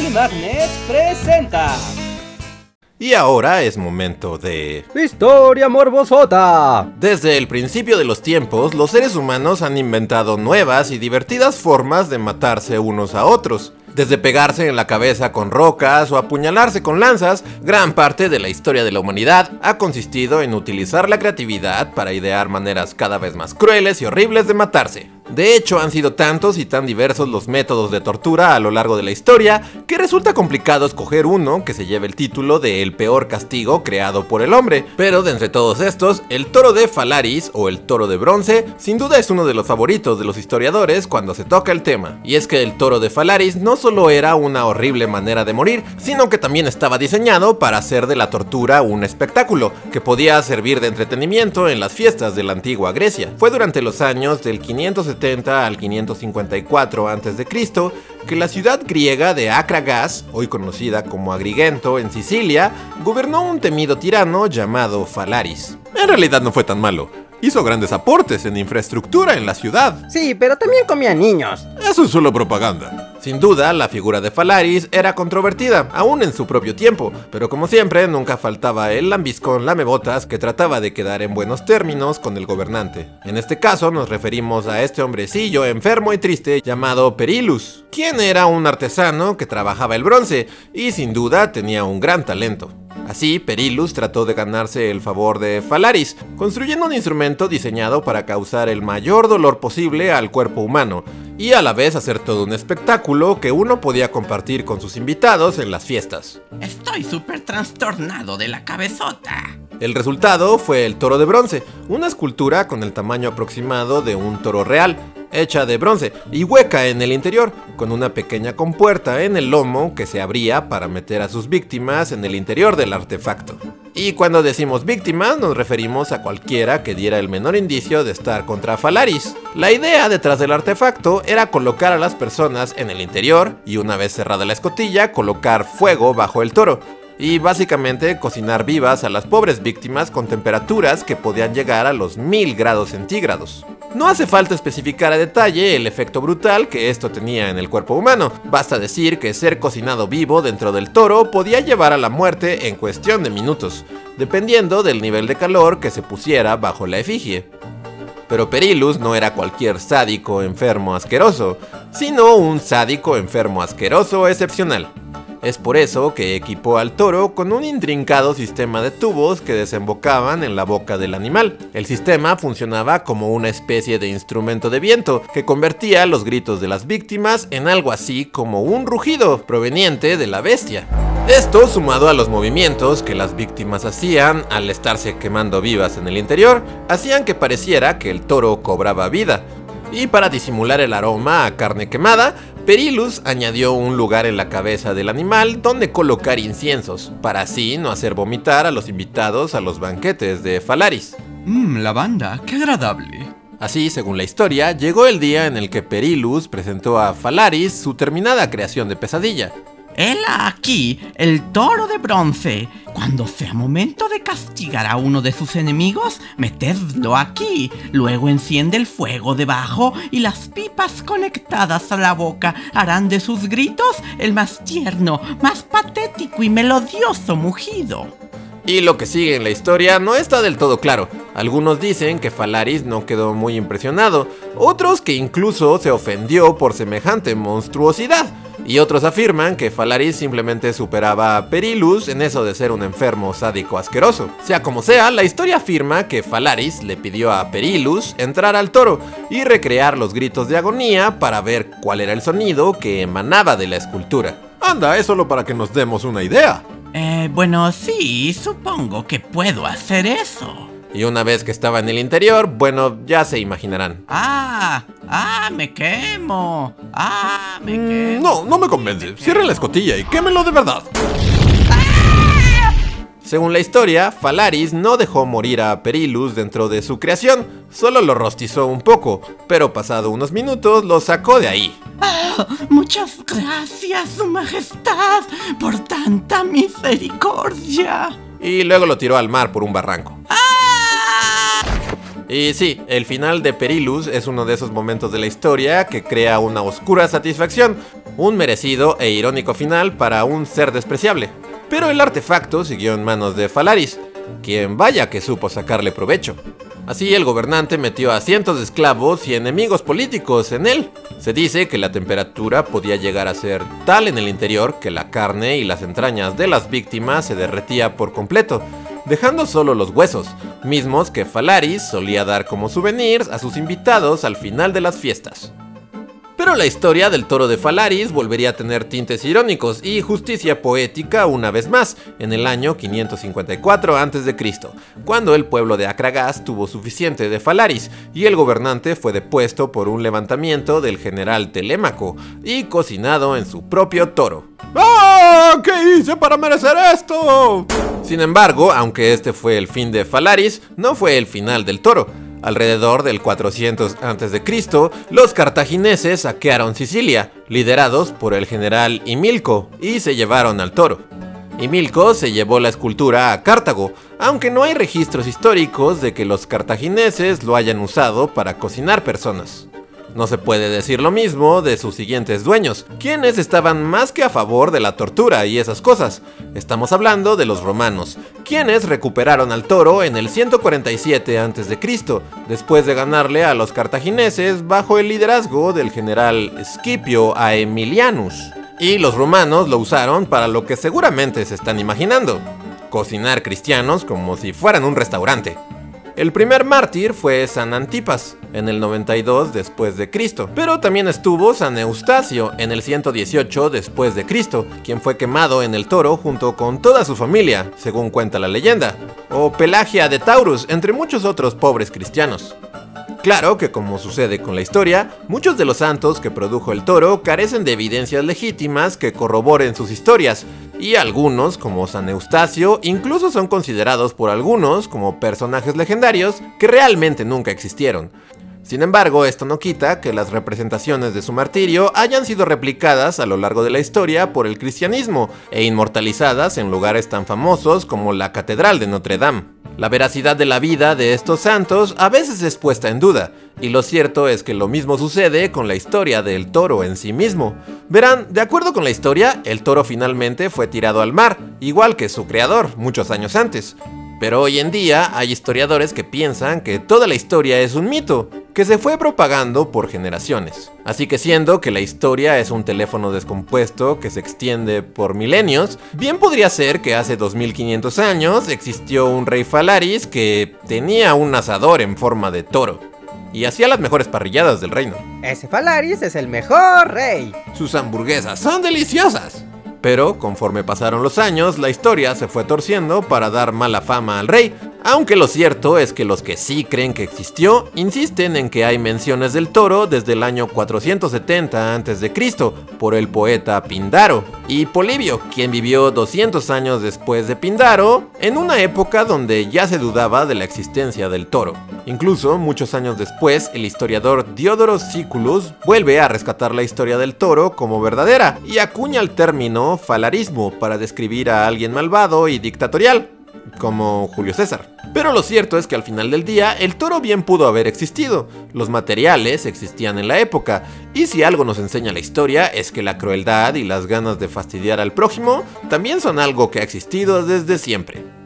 Ugly Magnet presenta. Y ahora es momento de... Historia morbosota. Desde el principio de los tiempos, los seres humanos han inventado nuevas y divertidas formas de matarse unos a otros. Desde pegarse en la cabeza con rocas o apuñalarse con lanzas, gran parte de la historia de la humanidad ha consistido en utilizar la creatividad para idear maneras cada vez más crueles y horribles de matarse. De hecho, han sido tantos y tan diversos los métodos de tortura a lo largo de la historia que resulta complicado escoger uno que se lleve el título de el peor castigo creado por el hombre. Pero de entre todos estos, el toro de Falaris o el toro de bronce sin duda es uno de los favoritos de los historiadores cuando se toca el tema. Y es que el toro de Falaris no solo era una horrible manera de morir, sino que también estaba diseñado para hacer de la tortura un espectáculo, que podía servir de entretenimiento en las fiestas de la antigua Grecia. Fue durante los años del 570 al 554 a.C., que la ciudad griega de Acragas, hoy conocida como Agrigento en Sicilia, gobernó un temido tirano llamado Falaris. En realidad no fue tan malo, hizo grandes aportes en infraestructura en la ciudad. Sí, pero también comía niños. Eso es solo propaganda. Sin duda, la figura de Falaris era controvertida, aún en su propio tiempo, pero como siempre, nunca faltaba el lambiscón lamebotas que trataba de quedar en buenos términos con el gobernante. En este caso, nos referimos a este hombrecillo enfermo y triste llamado Perilus, quien era un artesano que trabajaba el bronce y sin duda tenía un gran talento. Así, Perilus trató de ganarse el favor de Falaris, construyendo un instrumento diseñado para causar el mayor dolor posible al cuerpo humano, y a la vez hacer todo un espectáculo que uno podía compartir con sus invitados en las fiestas. Estoy súper trastornado de la cabezota. El resultado fue el toro de bronce, una escultura con el tamaño aproximado de un toro real, hecha de bronce y hueca en el interior, con una pequeña compuerta en el lomo que se abría para meter a sus víctimas en el interior del artefacto. Y cuando decimos víctimas nos referimos a cualquiera que diera el menor indicio de estar contra Falaris. La idea detrás del artefacto era colocar a las personas en el interior y una vez cerrada la escotilla colocar fuego bajo el toro, y básicamente cocinar vivas a las pobres víctimas con temperaturas que podían llegar a los 1000 grados centígrados. No hace falta especificar a detalle el efecto brutal que esto tenía en el cuerpo humano, basta decir que ser cocinado vivo dentro del toro podía llevar a la muerte en cuestión de minutos, dependiendo del nivel de calor que se pusiera bajo la efigie. Pero Perilus no era cualquier sádico enfermo asqueroso, sino un sádico enfermo asqueroso excepcional. Es por eso que equipó al toro con un intrincado sistema de tubos que desembocaban en la boca del animal. El sistema funcionaba como una especie de instrumento de viento que convertía los gritos de las víctimas en algo así como un rugido proveniente de la bestia. Esto, sumado a los movimientos que las víctimas hacían al estarse quemando vivas en el interior, hacían que pareciera que el toro cobraba vida. Y para disimular el aroma a carne quemada, Perilus añadió un lugar en la cabeza del animal donde colocar inciensos, para así no hacer vomitar a los invitados a los banquetes de Falaris. Mmm, lavanda, qué agradable. Así, según la historia, llegó el día en el que Perilus presentó a Falaris su terminada creación de pesadilla. Hela aquí el toro de bronce. Cuando sea momento de castigar a uno de sus enemigos, metedlo aquí. Luego enciende el fuego debajo y las pipas conectadas a la boca harán de sus gritos el más tierno, más patético y melodioso mugido. Y lo que sigue en la historia no está del todo claro. Algunos dicen que Falaris no quedó muy impresionado, otros que incluso se ofendió por semejante monstruosidad. Y otros afirman que Falaris simplemente superaba a Perilus en eso de ser un enfermo sádico asqueroso. Sea como sea, la historia afirma que Falaris le pidió a Perilus entrar al toro y recrear los gritos de agonía para ver cuál era el sonido que emanaba de la escultura. Anda, es solo para que nos demos una idea. Eh, bueno, sí, supongo que puedo hacer eso. Y una vez que estaba en el interior, bueno, ya se imaginarán. ¡Ah! ¡Ah! ¡Me quemo! ¡Ah! ¡Me Mm, quemo! No, no me convence. Cierre la escotilla y quémelo de verdad. Según la historia, Falaris no dejó morir a Perilus dentro de su creación, solo lo rostizó un poco, pero pasado unos minutos lo sacó de ahí. Ah, muchas gracias, Su Majestad, por tanta misericordia. Y luego lo tiró al mar por un barranco. Y sí, el final de Perilus es uno de esos momentos de la historia que crea una oscura satisfacción, un merecido e irónico final para un ser despreciable. Pero el artefacto siguió en manos de Falaris, quien vaya que supo sacarle provecho. Así el gobernante metió a cientos de esclavos y enemigos políticos en él. Se dice que la temperatura podía llegar a ser tal en el interior que la carne y las entrañas de las víctimas se derretía por completo, dejando solo los huesos, mismos que Falaris solía dar como souvenirs a sus invitados al final de las fiestas. Pero la historia del toro de Falaris volvería a tener tintes irónicos y justicia poética una vez más, en el año 554 a.C., cuando el pueblo de Acragas tuvo suficiente de Falaris y el gobernante fue depuesto por un levantamiento del general Telémaco y cocinado en su propio toro. ¡Ah! ¿Qué hice para merecer esto? Sin embargo, aunque este fue el fin de Falaris, no fue el final del toro. Alrededor del 400 a.C., los cartagineses saquearon Sicilia, liderados por el general Himilco, y se llevaron al toro. Himilco se llevó la escultura a Cartago, aunque no hay registros históricos de que los cartagineses lo hayan usado para cocinar personas. No se puede decir lo mismo de sus siguientes dueños, quienes estaban más que a favor de la tortura y esas cosas. Estamos hablando de los romanos, quienes recuperaron al toro en el 147 a.C., después de ganarle a los cartagineses bajo el liderazgo del general Scipio Aemilianus. Y los romanos lo usaron para lo que seguramente se están imaginando, cocinar cristianos como si fueran un restaurante. El primer mártir fue San Antipas, en el 92 después de Cristo, pero también estuvo San Eustacio en el 118 después de Cristo, quien fue quemado en el toro junto con toda su familia, según cuenta la leyenda, o Pelagia de Taurus, entre muchos otros pobres cristianos. Claro que como sucede con la historia, muchos de los santos que produjo el toro carecen de evidencias legítimas que corroboren sus historias, y algunos, como San Eustacio, incluso son considerados por algunos como personajes legendarios que realmente nunca existieron. Sin embargo, esto no quita que las representaciones de su martirio hayan sido replicadas a lo largo de la historia por el cristianismo e inmortalizadas en lugares tan famosos como la Catedral de Notre Dame. La veracidad de la vida de estos santos a veces es puesta en duda, y lo cierto es que lo mismo sucede con la historia del toro en sí mismo. Verán, de acuerdo con la historia, el toro finalmente fue tirado al mar, igual que su creador, muchos años antes. Pero hoy en día hay historiadores que piensan que toda la historia es un mito, que se fue propagando por generaciones. Así que siendo que la historia es un teléfono descompuesto que se extiende por milenios, bien podría ser que hace 2500 años existió un rey Falaris que tenía un asador en forma de toro y hacía las mejores parrilladas del reino. Ese Falaris es el mejor rey. Sus hamburguesas son deliciosas. Pero conforme pasaron los años, la historia se fue torciendo para dar mala fama al rey, aunque lo cierto es que los que sí creen que existió insisten en que hay menciones del toro desde el año 470 a.C. por el poeta Pindaro y Polibio, quien vivió 200 años después de Pindaro, en una época donde ya se dudaba de la existencia del toro. Incluso muchos años después, el historiador Diodoro Siculus vuelve a rescatar la historia del toro como verdadera y acuña el término falarismo para describir a alguien malvado y dictatorial como Julio César. Pero lo cierto es que al final del día el toro bien pudo haber existido, los materiales existían en la época, y si algo nos enseña la historia es que la crueldad y las ganas de fastidiar al prójimo también son algo que ha existido desde siempre.